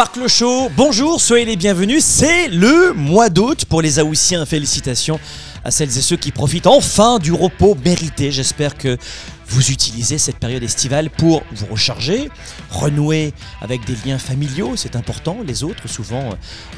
Spark le bonjour, soyez les bienvenus. C'est le mois d'août pour les Aoussiens. Félicitations à celles et ceux qui profitent enfin du repos mérité. J'espère que vous utilisez cette période estivale pour vous recharger, renouer avec des liens familiaux, c'est important. Les autres, souvent,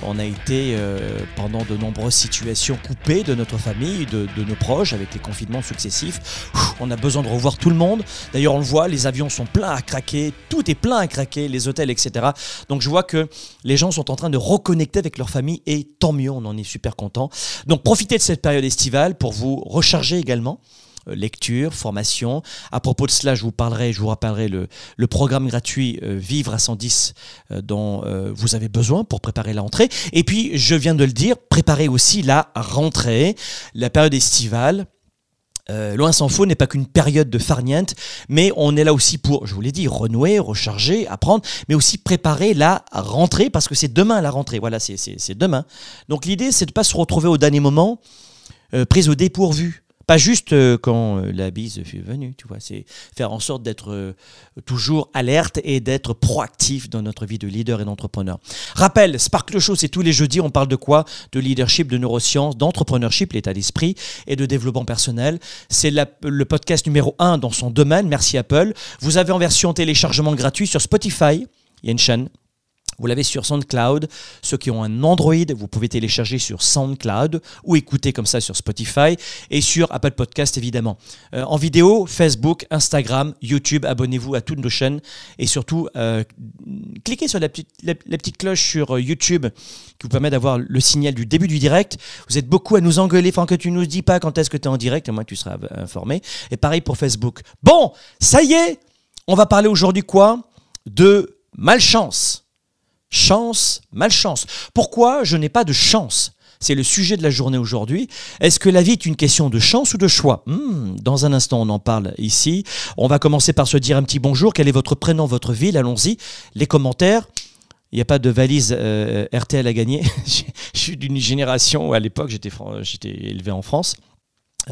on a été euh, pendant de nombreuses situations coupés de notre famille, de, de, nos proches, avec les confinements successifs. On a besoin de revoir tout le monde. D'ailleurs, on le voit, les avions sont pleins à craquer, tout est plein à craquer, les hôtels, etc. Donc je vois que les gens sont en train de reconnecter avec leur famille et tant mieux, on en est super content. Donc profitez de cette période estivale pour vous recharger également. Euh, lecture, formation. À propos de cela, je vous parlerai, je vous rappellerai le, le programme gratuit euh, Vivre à 110 euh, dont euh, vous avez besoin pour préparer la rentrée. Et puis, je viens de le dire, préparez aussi la rentrée, la période estivale. Loin s'en faut n'est pas qu'une période de farniente, mais on est là aussi pour, je vous l'ai dit, renouer, recharger, apprendre, mais aussi préparer la rentrée, parce que c'est demain la rentrée. Voilà, c'est demain. Donc l'idée, c'est de ne pas se retrouver au dernier moment, prise au dépourvu. Pas juste euh, quand euh, la bise fut venue, tu vois, c'est faire en sorte d'être euh, toujours alerte et d'être proactif dans notre vie de leader et d'entrepreneur. Rappel, Sparkle Show, c'est tous les jeudis, on parle de quoi? De leadership, de neurosciences, d'entrepreneurship, l'état d'esprit et de développement personnel. C'est le podcast numéro 1 dans son domaine, merci Apple. Vous avez en version téléchargement gratuit sur Spotify, il y vous l'avez sur SoundCloud. Ceux qui ont un Android, vous pouvez télécharger sur SoundCloud ou écouter comme ça sur Spotify et sur Apple Podcast évidemment. Euh, en vidéo, Facebook, Instagram, YouTube, abonnez-vous à toutes nos chaînes et surtout euh, cliquez sur la petite, cloche sur YouTube qui vous permet d'avoir le signal du début du direct. Vous êtes beaucoup à nous engueuler, enfin que tu nous dis pas quand est-ce que tu es en direct, et moi tu seras informé. Et pareil pour Facebook. Bon, ça y est, on va parler aujourd'hui quoi? De malchance. Chance, malchance. Pourquoi je n'ai pas de chance? C'est le sujet de la journée aujourd'hui. Est-ce que la vie est une question de chance ou de choix? Hmm, Dans un instant, on en parle ici. On va commencer par se dire un petit bonjour. Quel est votre prénom, votre ville? Allons-y. Les commentaires. Il n'y a pas de valise euh, RTL à gagner. Je suis d'une génération où à l'époque j'étais élevé en France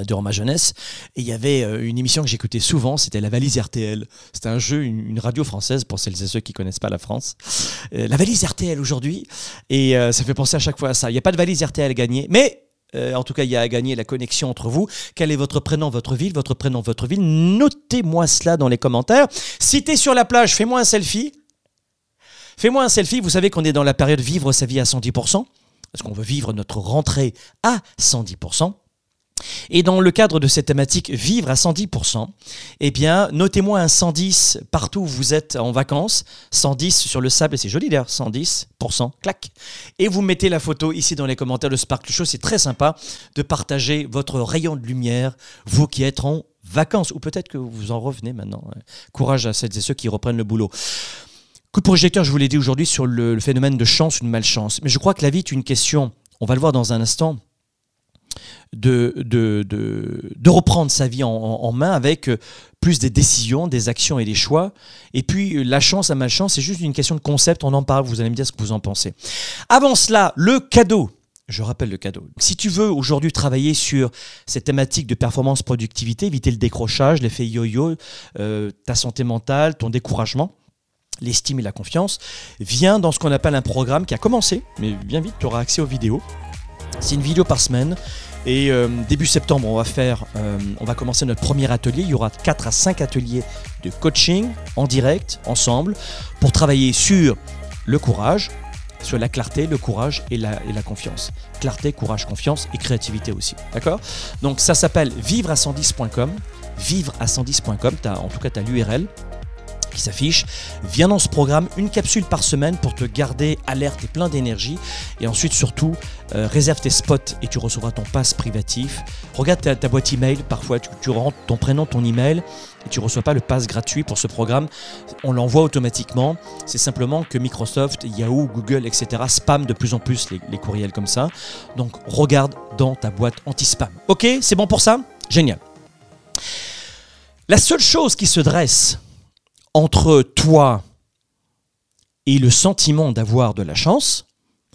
durant ma jeunesse. Et il y avait euh, une émission que j'écoutais souvent, c'était La Valise RTL. C'était un jeu, une, radio française pour celles et ceux qui connaissent pas la France. Euh, la Valise RTL aujourd'hui. Et euh, ça fait penser à chaque fois à ça. Il n'y a pas de valise RTL à gagner, mais euh, en tout cas, il y a à gagner la connexion entre vous. Quel est votre prénom, votre ville, votre prénom, votre ville? Notez-moi cela dans les commentaires. Si tu es sur la plage, fais-moi un selfie. Fais-moi un selfie. Vous savez qu'on est dans la période vivre sa vie à 110%. Parce qu'on veut vivre notre rentrée à 110%. Et dans le cadre de cette thématique vivre à 110%, eh bien, notez-moi un 110 partout où vous êtes en vacances, 110 sur le sable, c'est joli d'ailleurs, 110%, clac. Et vous mettez la photo ici dans les commentaires de Sparkle Show, c'est très sympa de partager votre rayon de lumière, vous qui êtes en vacances, ou peut-être que vous en revenez maintenant. Courage à celles et ceux qui reprennent le boulot. Coup de projecteur, je vous l'ai dit aujourd'hui, sur le, le phénomène de chance ou de malchance. Mais je crois que la vie est une question, on va le voir dans un instant, de, de, de, de, reprendre sa vie en, main avec euh, plus des décisions, des actions et des choix. Et puis euh, la chance, la malchance, c'est juste une question de concept, on en parle, vous allez me dire ce que vous en pensez. Avant cela, le cadeau. Je rappelle le cadeau. Si tu veux aujourd'hui travailler sur cette thématique de performance productivité, éviter le décrochage, l'effet yo-yo, euh, ta santé mentale, ton découragement, l'estime et la confiance, viens dans ce qu'on appelle un programme qui a commencé, mais bien vite, tu auras accès aux vidéos. C'est une vidéo par semaine et euh, début septembre, on va faire, euh, on va commencer notre premier atelier. Il y aura 4 à 5 ateliers de coaching en direct, ensemble, pour travailler sur le courage, sur la clarté, le courage et la, et la confiance. Clarté, courage, confiance et créativité aussi. D'accord? Donc ça s'appelle vivre à 110.com. Vivre à 110.com, en tout cas tu as l'URL. Qui s'affiche. Viens dans ce programme, une capsule par semaine pour te garder alerte et plein d'énergie. Et ensuite, surtout, euh, réserve tes spots et tu recevras ton pass privatif. Regarde ta, boîte email, parfois tu, rentres ton prénom, ton email et tu reçois pas le pass gratuit pour ce programme. On l'envoie automatiquement. C'est simplement que Microsoft, Yahoo, Google, etc. spam de plus en plus les courriels comme ça. Donc regarde dans ta boîte anti-spam. Ok, c'est bon pour ça? Génial. La seule chose qui se dresse entre toi et le sentiment d'avoir de la chance,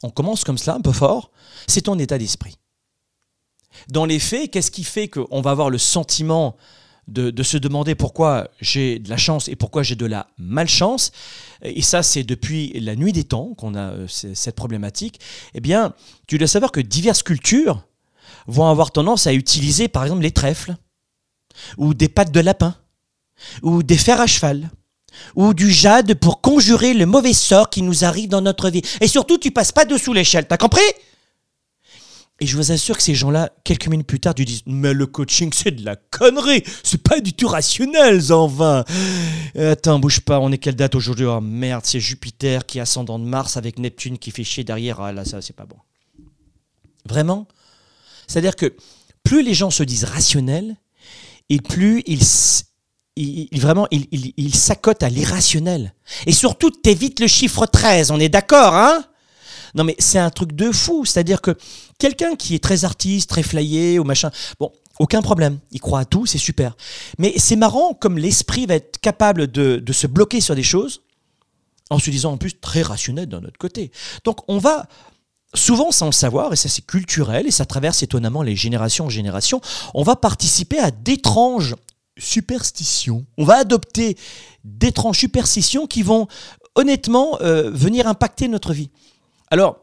on commence comme cela un peu fort, c'est ton état d'esprit. Dans les faits, qu'est-ce qui fait qu'on va avoir le sentiment de, se demander pourquoi j'ai de la chance et pourquoi j'ai de la malchance, et ça c'est depuis la nuit des temps qu'on a euh, cette problématique, eh bien, tu dois savoir que diverses cultures vont avoir tendance à utiliser par exemple les trèfles, ou des pattes de lapin, ou des fers à cheval, ou du jade pour conjurer le mauvais sort qui nous arrive dans notre vie. Et surtout, tu passes pas dessous l'échelle, t'as compris? Et je vous assure que ces gens-là, quelques minutes plus tard, tu disent Mais le coaching, c'est de la connerie C'est pas du tout rationnel, en vain Attends, bouge pas, on est quelle date aujourd'hui? Oh merde, c'est Jupiter qui ascendant de Mars avec Neptune qui fait chier derrière. Ah là, ça, c'est pas bon. Vraiment? C'est-à-dire que plus les gens se disent rationnels, et plus ils, il, vraiment, il, il, s'accote à l'irrationnel. Et surtout, t'évites le chiffre 13, on est d'accord, hein? Non mais c'est un truc de fou, c'est-à-dire que quelqu'un qui est très artiste, très flyé ou machin, bon, aucun problème, il croit à tout, c'est super. Mais c'est marrant comme l'esprit va être capable de, de se bloquer sur des choses, en se disant en plus très rationnel d'un autre côté. Donc on va souvent sans le savoir, et ça c'est culturel, et ça traverse étonnamment les générations en générations, on va participer à d'étranges superstitions. On va adopter d'étranges superstitions qui vont honnêtement euh, venir impacter notre vie. Alors,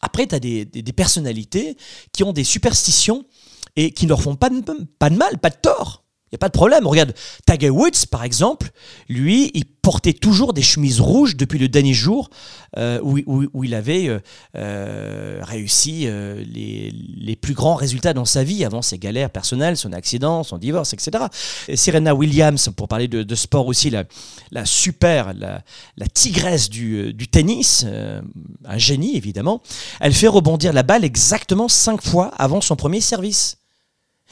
après, tu as des, personnalités qui ont des superstitions et qui ne leur font pas pas de mal, pas de tort n'y a pas de problème. Regarde, Tiger Woods, par exemple, lui, il portait toujours des chemises rouges depuis le dernier jour euh, où, il avait euh, euh, réussi les, les, plus grands résultats dans sa vie avant ses galères personnelles, son accident, son divorce, etc. Serena Williams, pour parler de, sport aussi, la, la super, la, la tigresse du, du tennis, un génie évidemment, elle fait rebondir la balle exactement cinq fois avant son premier service.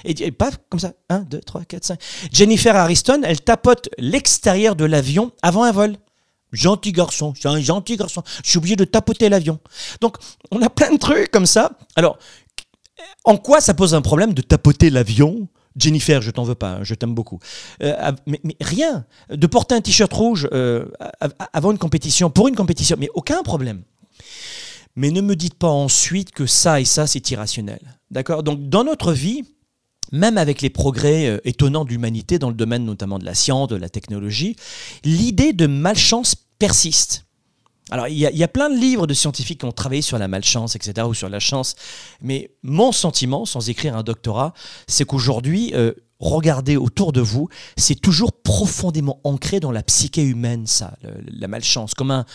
Et, paf, comme ça. 1, 2, 3, 4, 5. Jennifer Ariston, elle tapote l'extérieur de l'avion avant un vol. Gentil garçon, c'est un gentil garçon. Je suis obligé de tapoter l'avion. Donc, on a plein de trucs comme ça. Alors, en quoi ça pose un problème de tapoter l'avion? Jennifer, je t'en veux pas, hein, je t'aime beaucoup. Euh, mais, rien. De porter un t-shirt rouge euh, avant une compétition, pour une compétition, mais aucun problème. Mais ne me dites pas ensuite que ça et ça, c'est irrationnel. D'accord? Donc, dans notre vie, même avec les progrès euh, étonnants de l'humanité dans le domaine notamment de la science, de la technologie, l'idée de malchance persiste. Alors, il y, a, plein de livres de scientifiques qui ont travaillé sur la malchance, etc., ou sur la chance. Mais mon sentiment, sans écrire un doctorat, c'est qu'aujourd'hui, euh, regardez autour de vous, c'est toujours profondément ancré dans la psyché humaine, ça, la malchance. Comme un.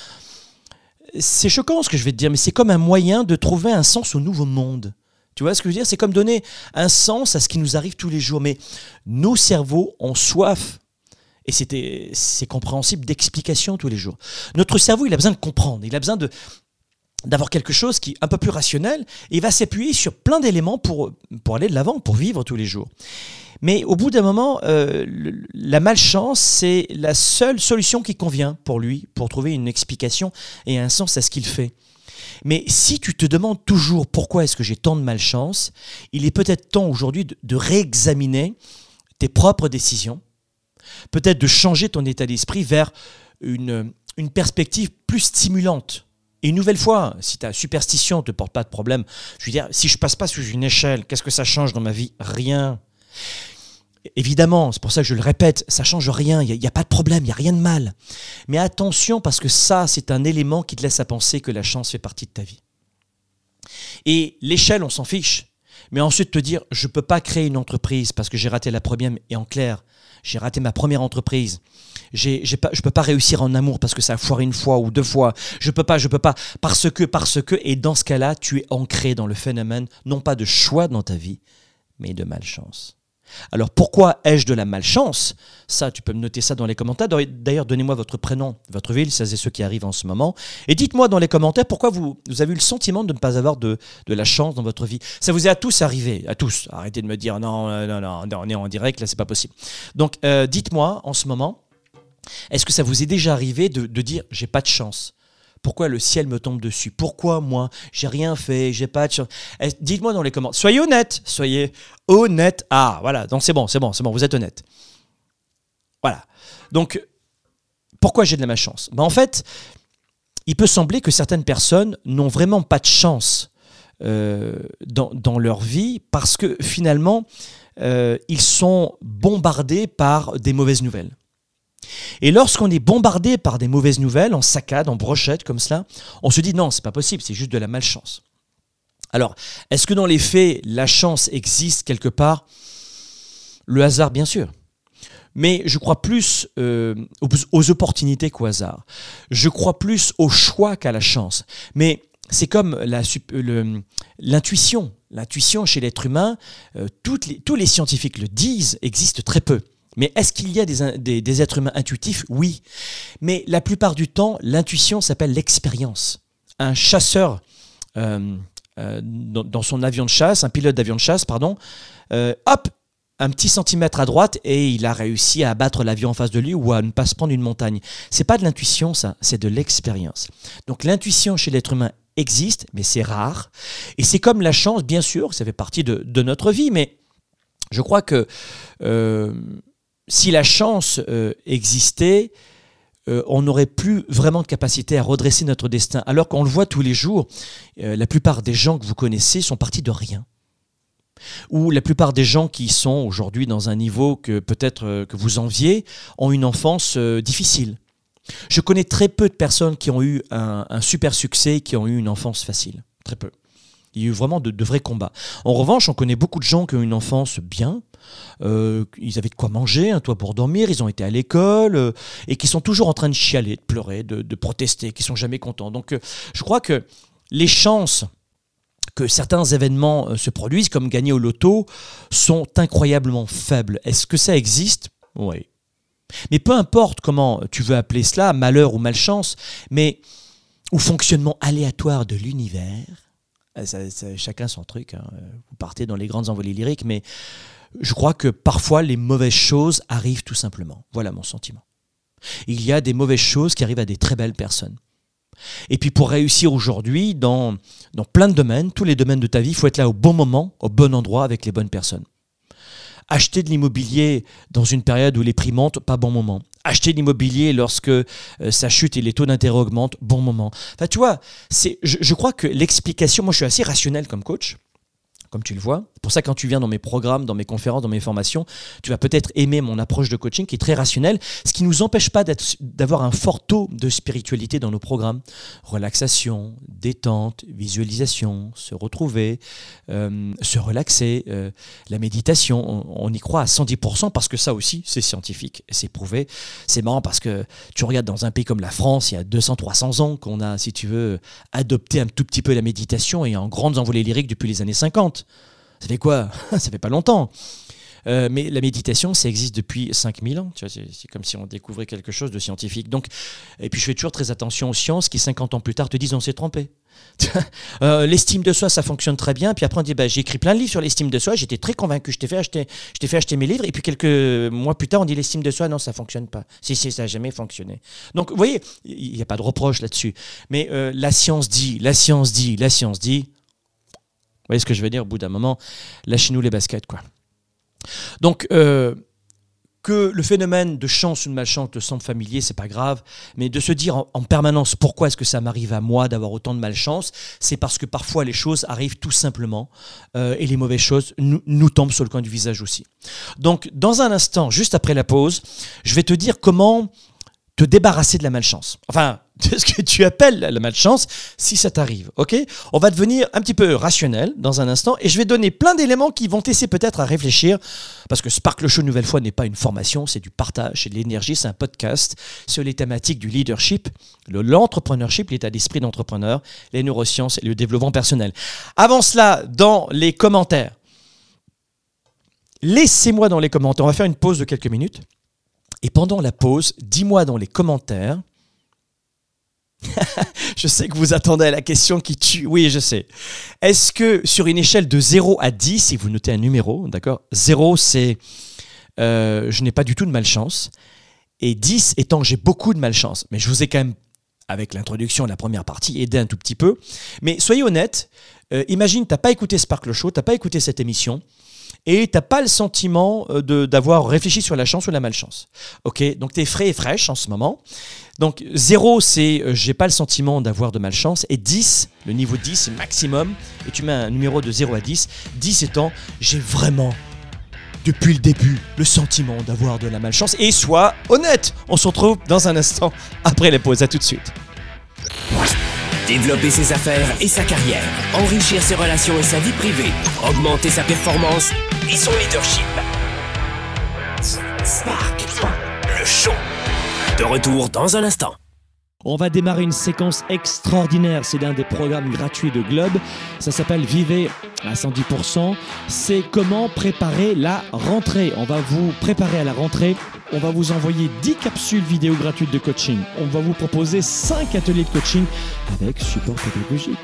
C'est choquant ce que je vais te dire, mais c'est comme un moyen de trouver un sens au nouveau monde. Tu vois ce que je veux dire? C'est comme donner un sens à ce qui nous arrive tous les jours. Mais nos cerveaux ont soif, et c'est compréhensible, d'explications tous les jours. Notre cerveau, il a besoin de comprendre, il a besoin d'avoir quelque chose qui est un peu plus rationnel, et il va s'appuyer sur plein d'éléments pour, pour aller de l'avant, pour vivre tous les jours. Mais au bout d'un moment, euh, la malchance, c'est la seule solution qui convient pour lui, pour trouver une explication et un sens à ce qu'il fait. Mais si tu te demandes toujours pourquoi est-ce que j'ai tant de malchance, il est peut-être temps aujourd'hui de, réexaminer tes propres décisions, peut-être de changer ton état d'esprit vers une, perspective plus stimulante. Et une nouvelle fois, si ta superstition ne te porte pas de problème, je veux dire, si je passe pas sous une échelle, qu'est-ce que ça change dans ma vie? Rien. Évidemment, c'est pour ça que je le répète, ça change rien, il n'y a, pas de problème, il n'y a rien de mal. Mais attention, parce que ça, c'est un élément qui te laisse à penser que la chance fait partie de ta vie. Et l'échelle, on s'en fiche. Mais ensuite te dire, je ne peux pas créer une entreprise parce que j'ai raté la première, et en clair, j'ai raté ma première entreprise. Je ne peux pas réussir en amour parce que ça a foiré une fois ou deux fois. Je peux pas, je peux pas. Parce que, parce que. Et dans ce cas-là, tu es ancré dans le phénomène, non pas de choix dans ta vie, mais de malchance. Alors pourquoi ai-je de la malchance? Ça, tu peux me noter ça dans les commentaires. D'ailleurs, donnez-moi votre prénom, votre ville, ça c'est ceux qui arrivent en ce moment. Et dites-moi dans les commentaires pourquoi vous, avez eu le sentiment de ne pas avoir de, la chance dans votre vie. Ça vous est à tous arrivé, à tous. Arrêtez de me dire non, non, non, on est en direct, là c'est pas possible. Donc euh, dites-moi en ce moment, est-ce que ça vous est déjà arrivé de, de dire j'ai pas de chance? Pourquoi le ciel me tombe dessus? Pourquoi moi J'ai rien fait, j'ai pas de chance. Eh, dites-moi dans les commentaires. Soyez honnête, soyez honnête. Ah, voilà, donc c'est bon, c'est bon, c'est bon, vous êtes honnête. Voilà. Donc, pourquoi j'ai de la malchance? Ben, En fait, il peut sembler que certaines personnes n'ont vraiment pas de chance euh, dans, leur vie parce que finalement, euh, ils sont bombardés par des mauvaises nouvelles. Et lorsqu'on est bombardé par des mauvaises nouvelles, en saccade, en brochette, comme cela, on se dit non, c'est pas possible, c'est juste de la malchance. Alors, est-ce que dans les faits, la chance existe quelque part? Le hasard, bien sûr. Mais je crois plus euh, aux, opportunités qu'au hasard. Je crois plus au choix qu'à la chance. Mais c'est comme l'intuition. L'intuition chez l'être humain, euh, tous les scientifiques le disent, existe très peu. Mais est-ce qu'il y a des, êtres humains intuitifs? Oui. Mais la plupart du temps, l'intuition s'appelle l'expérience. Un chasseur euh, euh, dans, son avion de chasse, un pilote d'avion de chasse, pardon, euh, hop, un petit centimètre à droite et il a réussi à abattre l'avion en face de lui ou à ne pas se prendre une montagne. C'est pas de l'intuition, ça, c'est de l'expérience. Donc l'intuition chez l'être humain existe, mais c'est rare. Et c'est comme la chance, bien sûr, ça fait partie de, notre vie, mais je crois que si la chance euh, existait, euh, on n'aurait plus vraiment de capacité à redresser notre destin. Alors qu'on le voit tous les jours, euh, la plupart des gens que vous connaissez sont partis de rien. Ou la plupart des gens qui sont aujourd'hui dans un niveau que peut-être que vous enviez ont une enfance difficile. Je connais très peu de personnes qui ont eu un, un super succès, qui ont eu une enfance facile. Très peu. Il y a eu vraiment de, vrais combats. En revanche, on connaît beaucoup de gens qui ont une enfance bien. Euh, ils avaient de quoi manger, un toit pour dormir, ils ont été à l'école euh, et qui sont toujours en train de chialer, de pleurer, de, protester, qui sont jamais contents. Donc, euh, je crois que les chances que certains événements se produisent, comme gagner au loto, sont incroyablement faibles. Est-ce que ça existe? Oui. Mais peu importe comment tu veux appeler cela, malheur ou malchance, mais ou fonctionnement aléatoire de l'univers, euh, chacun son truc. Hein. Vous partez dans les grandes envolées lyriques, mais je crois que parfois les mauvaises choses arrivent tout simplement. Voilà mon sentiment. Il y a des mauvaises choses qui arrivent à des très belles personnes. Et puis pour réussir aujourd'hui dans, dans plein de domaines, tous les domaines de ta vie, il faut être là au bon moment, au bon endroit, avec les bonnes personnes. Acheter de l'immobilier dans une période où les prix montent, pas bon moment acheter l'immobilier lorsque euh, ça chute et les taux d'intérêt augmentent, bon moment. Enfin, tu vois, c'est, je crois que l'explication, moi je suis assez rationnel comme coach comme tu le vois. Pour ça quand tu viens dans mes programmes, dans mes conférences, dans mes formations, tu vas peut-être aimer mon approche de coaching qui est très rationnelle, ce qui ne nous empêche pas d'avoir un fort taux de spiritualité dans nos programmes. Relaxation, détente, visualisation, se retrouver, euh, se relaxer, euh, la méditation, on, y croit à 110% parce que ça aussi, c'est scientifique, c'est prouvé. C'est marrant parce que tu regardes dans un pays comme la France, il y a 200-300 ans qu'on a, si tu veux, adopté un tout petit peu la méditation et en grandes envolées lyriques depuis les années 50. Ça fait quoi? Ça fait pas longtemps. Euh, mais la méditation, ça existe depuis 5000 ans. C'est comme si on découvrait quelque chose de scientifique. Donc, et puis je fais toujours très attention aux sciences qui, 50 ans plus tard, te disent on s'est trompé. Euh, l'estime de soi, ça fonctionne très bien. Puis après, on dit bah, j'ai écrit plein de livres sur l'estime de soi. J'étais très convaincu. Je t'ai fait, acheter, fait acheter mes livres. Et puis quelques mois plus tard, on dit l'estime de soi, non, ça fonctionne pas. Si, si, ça n'a jamais fonctionné. Donc, vous voyez, il n'y a pas de reproche là-dessus. Mais euh, la science dit, la science dit, la science dit vous voyez ce que je veux dire Au bout d'un moment, lâchez-nous les baskets, quoi. Donc, euh, que le phénomène de chance ou de malchance te semble familier, c'est pas grave, mais de se dire en, permanence pourquoi est-ce que ça m'arrive à moi d'avoir autant de malchance, c'est parce que parfois les choses arrivent tout simplement euh, et les mauvaises choses nous, nous, tombent sur le coin du visage aussi. Donc, dans un instant, juste après la pause, je vais te dire comment te débarrasser de la malchance. Enfin, de ce que tu appelles la malchance, si ça t'arrive. Ok? On va devenir un petit peu rationnel dans un instant et je vais donner plein d'éléments qui vont t'aider peut-être à réfléchir parce que Sparkle Show, nouvelle fois, n'est pas une formation, c'est du partage, c'est de l'énergie, c'est un podcast sur les thématiques du leadership, l'entrepreneurship, l'état d'esprit d'entrepreneur, les neurosciences et le développement personnel. Avant cela, dans les commentaires, Laissez-moi dans les commentaires, on va faire une pause de quelques minutes. Et pendant la pause, dis-moi dans les commentaires. je sais que vous attendez la question qui tue. Oui, je sais. Est-ce que sur une échelle de 0 à 10, si vous notez un numéro, d'accord 0, c'est euh, je n'ai pas du tout de malchance. Et 10 étant j'ai beaucoup de malchance. Mais je vous ai quand même, avec l'introduction de la première partie, aidé un tout petit peu. Mais soyez honnête, euh, imagine, tu n'as pas écouté Sparkle Show, tu n'as pas écouté cette émission et tu n'as pas le sentiment euh, d'avoir réfléchi sur la chance ou la malchance. Ok, donc tu es frais et fraîche en ce moment. Donc 0, c'est euh, j'ai pas le sentiment d'avoir de malchance. Et 10, le niveau 10, c'est maximum. Et tu mets un numéro de 0 à 10. 10 étant j'ai vraiment, depuis le début, le sentiment d'avoir de la malchance. Et sois honnête. On se retrouve dans un instant après les pauses. À tout de suite. Développer ses affaires et sa carrière, enrichir ses relations et sa vie privée, augmenter sa performance et son leadership. Spark, le show. De retour dans un instant. On va démarrer une séquence extraordinaire. C'est l'un des programmes gratuits de Globe. Ça s'appelle Vivez à 110%. C'est comment préparer la rentrée. On va vous préparer à la rentrée on va vous envoyer 10 capsules vidéo gratuites de coaching. On va vous proposer 5 ateliers de coaching avec support pédagogique.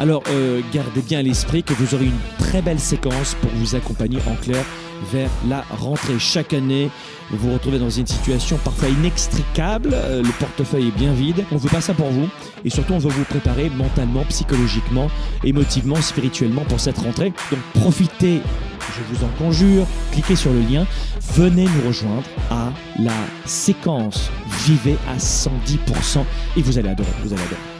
Alors, euh, gardez bien à l'esprit que vous aurez une très belle séquence pour vous accompagner en clair vers la rentrée. Chaque année, vous vous retrouvez dans une situation parfois inextricable, euh, le portefeuille est bien vide. On veut pas ça pour vous et surtout on veut vous préparer mentalement, psychologiquement, émotivement, spirituellement pour cette rentrée. Donc profitez je vous en conjure, cliquez sur le lien, venez nous rejoindre à la séquence Vivez à 110% et vous allez adorer, vous allez adorer.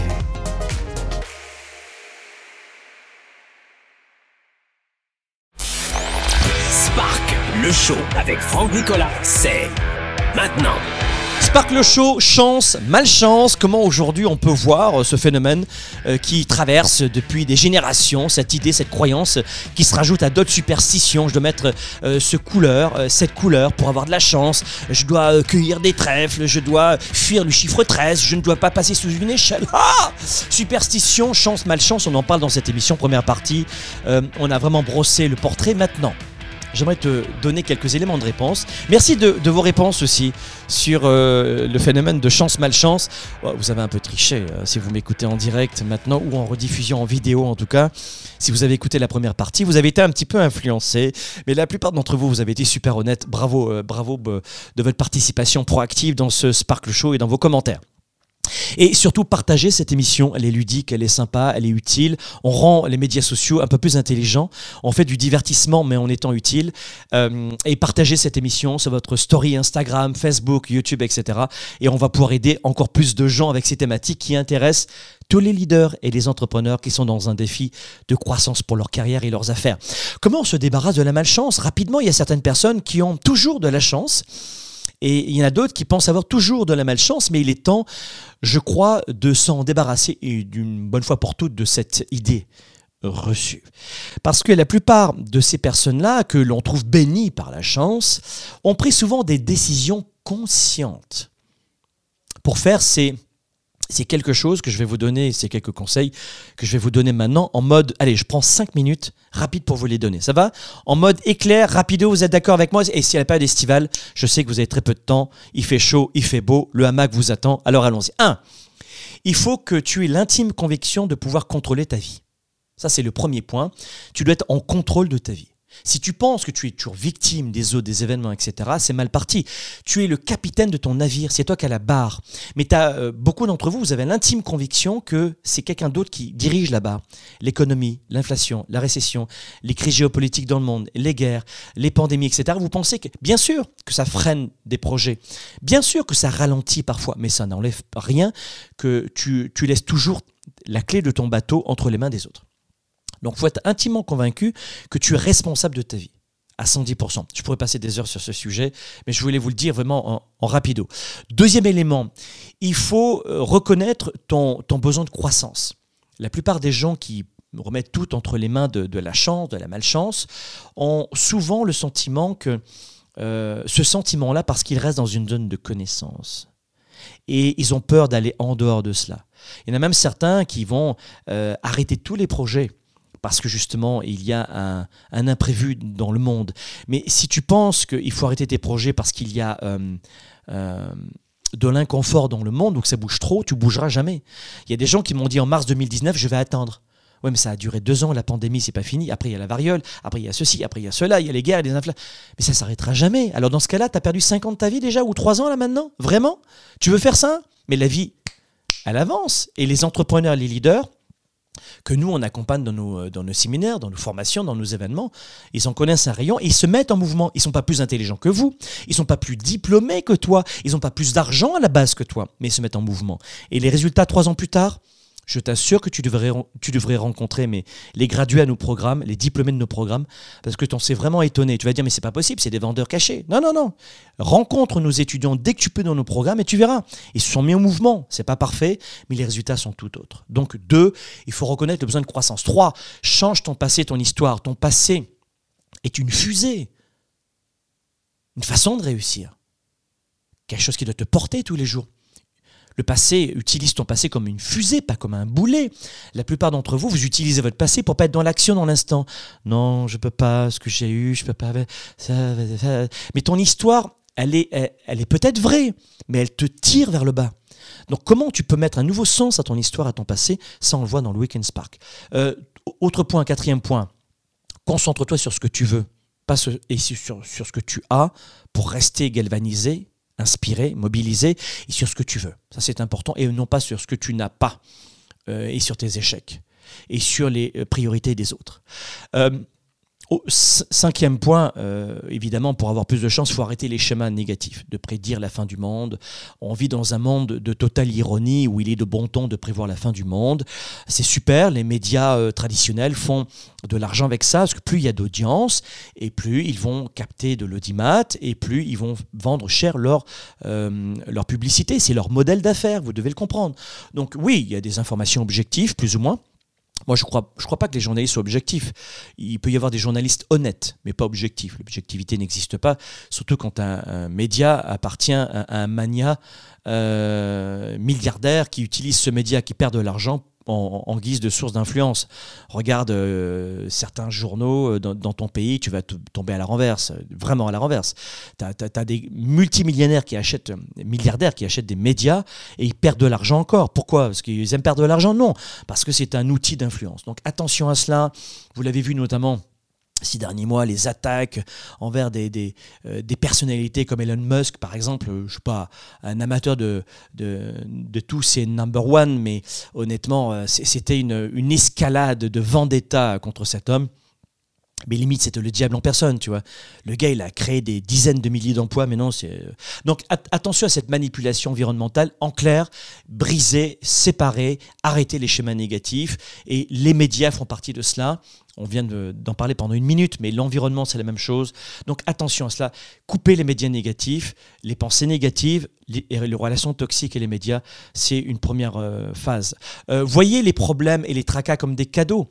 Le show avec Franck Nicolas, c'est maintenant. Sparkle Show, chance, malchance, comment aujourd'hui on peut voir euh, ce phénomène euh, qui traverse depuis des générations, cette idée, cette croyance qui se rajoute à d'autres superstitions. Je dois mettre euh, ce couleur, cette couleur pour avoir de la chance, je dois cueillir des trèfles, je dois fuir le chiffre 13, je ne dois pas passer sous une échelle. Ah Superstition, chance, malchance, on en parle dans cette émission, première partie. on a vraiment brossé le portrait maintenant j'aimerais te donner quelques éléments de réponse. Merci de, vos réponses aussi sur euh, le phénomène de chance-malchance. vous avez un peu triché euh, si vous m'écoutez en direct maintenant ou en rediffusion en vidéo en tout cas. Si vous avez écouté la première partie, vous avez été un petit peu influencé, mais la plupart d'entre vous, vous avez été super honnête. Bravo, euh, bravo de votre participation proactive dans ce Sparkle Show et dans vos commentaires. Et surtout, partagez cette émission. Elle est ludique, elle est sympa, elle est utile. On rend les médias sociaux un peu plus intelligents. On fait du divertissement, mais en étant utile. Euh, et partagez cette émission sur votre story Instagram, Facebook, YouTube, etc. Et on va pouvoir aider encore plus de gens avec ces thématiques qui intéressent tous les leaders et les entrepreneurs qui sont dans un défi de croissance pour leur carrière et leurs affaires. Comment on se débarrasse de la malchance? Rapidement, il y a certaines personnes qui ont toujours de la chance et il y en a d'autres qui pensent avoir toujours de la malchance, mais il est temps, je crois, de s'en débarrasser d'une bonne fois pour toutes de cette idée reçue. Parce que la plupart de ces personnes-là, que l'on trouve bénies par la chance, ont pris souvent des décisions conscientes pour faire ces c'est quelque chose que je vais vous donner, c'est quelques conseils que je vais vous donner maintenant en mode, allez, je prends 5 minutes rapide pour vous les donner. Ça va? En mode éclair, rapido, vous êtes d'accord avec moi? Et s'il n'y a pas d'estival, je sais que vous avez très peu de temps, il fait chaud, il fait beau, le hamac vous attend, alors allons-y. 1. Il faut que tu aies l'intime conviction de pouvoir contrôler ta vie. Ça, c'est le premier point. Tu dois être en contrôle de ta vie. Si tu penses que tu es toujours victime des eaux, des événements, etc., c'est mal parti. Tu es le capitaine de ton navire, c'est toi qui as la barre. Mais as, euh, beaucoup d'entre vous, vous avez l'intime conviction que c'est quelqu'un d'autre qui dirige la barre. L'économie, l'inflation, la récession, les crises géopolitiques dans le monde, les guerres, les pandémies, etc. Vous pensez que, bien sûr, que ça freine des projets. Bien sûr que ça ralentit parfois, mais ça n'enlève rien que tu, tu laisses toujours la clé de ton bateau entre les mains des autres. Donc faut être intimement convaincu que tu es responsable de ta vie à 110%. Je pourrais passer des heures sur ce sujet, mais je voulais vous le dire vraiment en, rapido. Deuxième élément, il faut euh, reconnaître ton, ton, besoin de croissance. La plupart des gens qui remettent tout entre les mains de, la chance, de la malchance, ont souvent le sentiment que euh, ce sentiment-là parce qu'ils restent dans une zone de connaissance. Et ils ont peur d'aller en dehors de cela. Il y en a même certains qui vont euh, arrêter tous les projets parce que justement, il y a un, imprévu dans le monde. Mais si tu penses qu'il faut arrêter tes projets parce qu'il y a euh, euh, de l'inconfort dans le monde ou que ça bouge trop, tu bougeras jamais. Il y a des gens qui m'ont dit en mars 2019, je vais attendre. Oui, mais ça a duré deux ans, la pandémie, c'est pas fini. Après, il y a la variole, après, il y a ceci, après, il y a cela, il y a les guerres, les inflations. Mais ça s'arrêtera jamais. Alors, dans ce cas-là, tu as perdu 5 ans de ta vie déjà, ou 3 ans là maintenant? Vraiment? Tu veux faire ça? Mais la vie, elle avance. Et les entrepreneurs, les leaders, que nous, on accompagne dans nos, dans nos séminaires, dans nos formations, dans nos événements. Ils en connaissent un rayon ils se mettent en mouvement. Ils ne sont pas plus intelligents que vous, ils ne sont pas plus diplômés que toi, ils n'ont pas plus d'argent à la base que toi, mais ils se mettent en mouvement. Et les résultats, trois ans plus tard, je t'assure que tu devrais, rencontrer les gradués à nos programmes, les diplômés de nos programmes, parce que tu en sais vraiment étonné. Tu vas dire, mais c'est pas possible, c'est des vendeurs cachés. Non, non, non. Rencontre nos étudiants dès que tu peux dans nos programmes et tu verras. Ils se sont mis en mouvement. C'est pas parfait, mais les résultats sont tout autres. Donc, deux, il faut reconnaître le besoin de croissance. Trois, change ton passé, ton histoire. Ton passé est une fusée, une façon de réussir. Quelque chose qui doit te porter tous les jours. Le passé, utilise ton passé comme une fusée, pas comme un boulet. La plupart d'entre vous, vous utilisez votre passé pour pas être dans l'action dans l'instant. Non, je peux pas, ce que j'ai eu, je peux pas. Mais ton histoire, elle est, elle, est peut-être vraie, mais elle te tire vers le bas. Donc comment tu peux mettre un nouveau sens à ton histoire, à ton passé Ça, on le voit dans le Weekend Spark. Euh, autre point, quatrième point, concentre-toi sur ce que tu veux, pas et sur, sur ce que tu as pour rester galvanisé inspiré, mobilisé, et sur ce que tu veux. Ça, c'est important, et non pas sur ce que tu n'as pas, euh, et sur tes échecs, et sur les euh, priorités des autres. Euh, cinquième point, euh, évidemment, pour avoir plus de chance, il faut arrêter les schémas négatifs, de prédire la fin du monde. On vit dans un monde de totale ironie où il est de bon ton de prévoir la fin du monde. C'est super, les médias euh, traditionnels font de l'argent avec ça, parce que plus il y a d'audience, et plus ils vont capter de l'audimat, et plus ils vont vendre cher leur, euh, leur publicité. C'est leur modèle d'affaires, vous devez le comprendre. Donc oui, il y a des informations objectives, plus ou moins. Moi, je ne crois, je crois pas que les journalistes soient objectifs. Il peut y avoir des journalistes honnêtes, mais pas objectifs. L'objectivité n'existe pas, surtout quand un, média appartient à, un mania euh, milliardaire qui utilise ce média, qui perd de l'argent en, guise de source d'influence. Regarde euh, certains journaux euh, dans, ton pays, tu vas tomber à la renverse, vraiment à la renverse. Tu as, des multimillionnaires qui achètent, milliardaires qui achètent des médias et ils perdent de l'argent encore. Pourquoi? Parce qu'ils aiment perdre de l'argent? Non, parce que c'est un outil d'influence. Donc attention à cela. Vous l'avez vu notamment ces derniers mois, les attaques envers des, euh, personnalités comme Elon Musk, par exemple, je ne suis pas un amateur de, de, de tous ces number one, mais honnêtement, euh, c'était une escalade de vendetta contre cet homme. Mais limite, c'était le diable en personne, tu vois. Le gars, il a créé des dizaines de milliers d'emplois, mais non, c'est... Euh, donc attention à cette manipulation environnementale. En clair, briser, séparer, arrêter les schémas négatifs. Et les médias font partie de cela. On vient d'en parler pendant une minute, mais l'environnement, c'est la même chose. Donc attention à cela. Couper les médias négatifs, les pensées négatives, les, les relations toxiques et les médias, c'est une première euh, phase. Euh, voyez les problèmes et les tracas comme des cadeaux.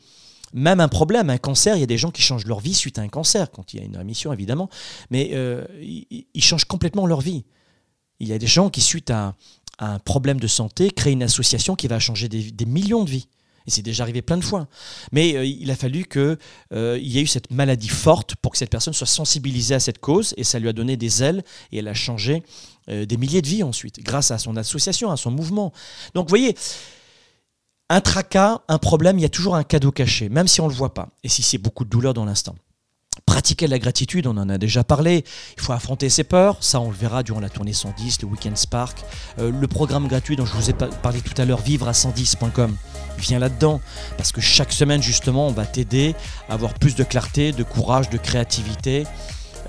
Même un problème, un cancer, il y a des gens qui changent leur vie suite à un cancer, quand il y a une rémission évidemment, mais euh, ils, changent complètement leur vie. Il y a des gens qui, suite à, un problème de santé, créer une association qui va changer des, millions de vies. Et c'est déjà arrivé plein de fois. Mais euh, il a fallu qu'il euh, y ait eu cette maladie forte pour que cette personne soit sensibilisée à cette cause et ça lui a donné des ailes et elle a changé des milliers de vies ensuite grâce à son association, à son mouvement. Donc vous voyez, un tracas, un problème, il y a toujours un cadeau caché, même si on ne le voit pas et si c'est beaucoup de douleur dans l'instant. Pratiquer la gratitude, on en a déjà parlé. Il faut affronter ses peurs. Ça, on le verra durant la tournée 110, le Weekend Spark. Euh, le programme gratuit dont je vous ai parlé tout à l'heure, vivre à 110.com, vient là-dedans. Parce que chaque semaine, justement, on va t'aider à avoir plus de clarté, de courage, de créativité.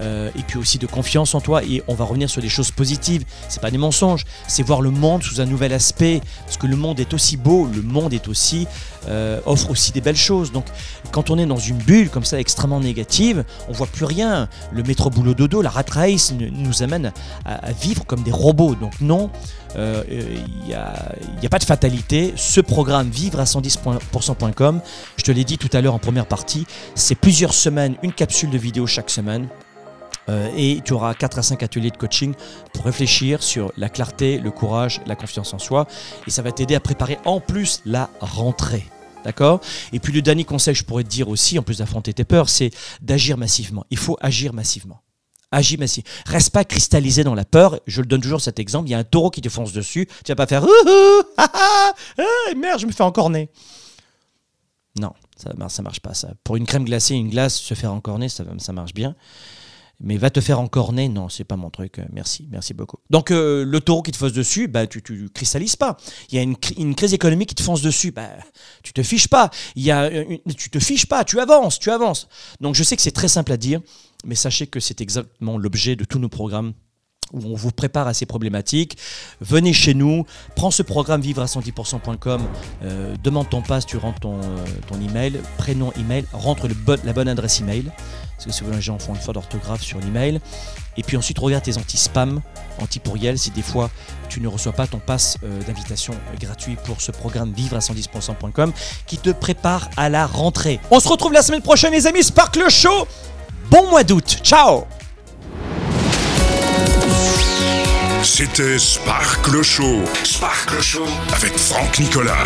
Euh, et puis aussi de confiance en toi. Et on va revenir sur des choses positives. C'est pas des mensonges, c'est voir le monde sous un nouvel aspect. Parce que le monde est aussi beau, le monde est aussi euh, offre aussi des belles choses. Donc, quand on est dans une bulle comme ça extrêmement négative, on voit plus rien. Le métro boulot dodo, la rat race nous amène à, vivre comme des robots. Donc non, il euh, n'y a, a, pas de fatalité. Ce programme vivre à 110%.com, je te l'ai dit tout à l'heure en première partie, c'est plusieurs semaines, une capsule de vidéo chaque semaine. Euh, et tu auras 4 à 5 ateliers de coaching pour réfléchir sur la clarté, le courage, la confiance en soi. Et ça va t'aider à préparer en plus la rentrée. D'accord? Et puis le dernier conseil que je pourrais te dire aussi, en plus d'affronter tes peurs, c'est d'agir massivement. Il faut agir massivement. Agis massivement. Reste pas cristallisé dans la peur. Je le donne toujours cet exemple. Il y a un taureau qui te fonce dessus. Tu vas pas faire ah, merde, je me fais encorner. Non, ça, ça marche pas. Ça. Pour une crème glacée, une glace, se faire encorner, ça, ça marche bien. Mais va te faire encorner, non, c'est pas mon truc. Euh, merci, merci beaucoup. Donc euh, le taureau qui te fonce dessus, bah tu, tu cristallises pas. Il y a une, crise économique qui te fonce dessus, bah tu te fiches pas. Il y a tu te fiches pas, tu avances, tu avances. Donc je sais que c'est très simple à dire, mais sachez que c'est exactement l'objet de tous nos programmes où on vous prépare à ces problématiques. Venez chez nous, prends ce programme vivre à 110%.com, euh, demande ton passe, tu rentres ton, ton email, prénom email, rentre le la bonne adresse email parce que souvent les gens font une faute d'orthographe sur l'email. Et puis ensuite, regarde tes anti-spam, anti-pourriel, si des fois tu ne reçois pas ton pass euh, d'invitation gratuit pour ce programme vivre à 110%.com qui te prépare à la rentrée. On se retrouve la semaine prochaine, les amis. Sparkle Show. Bon mois d'août. Ciao. C'était Sparkle Show. Sparkle Show avec Franck Nicolas.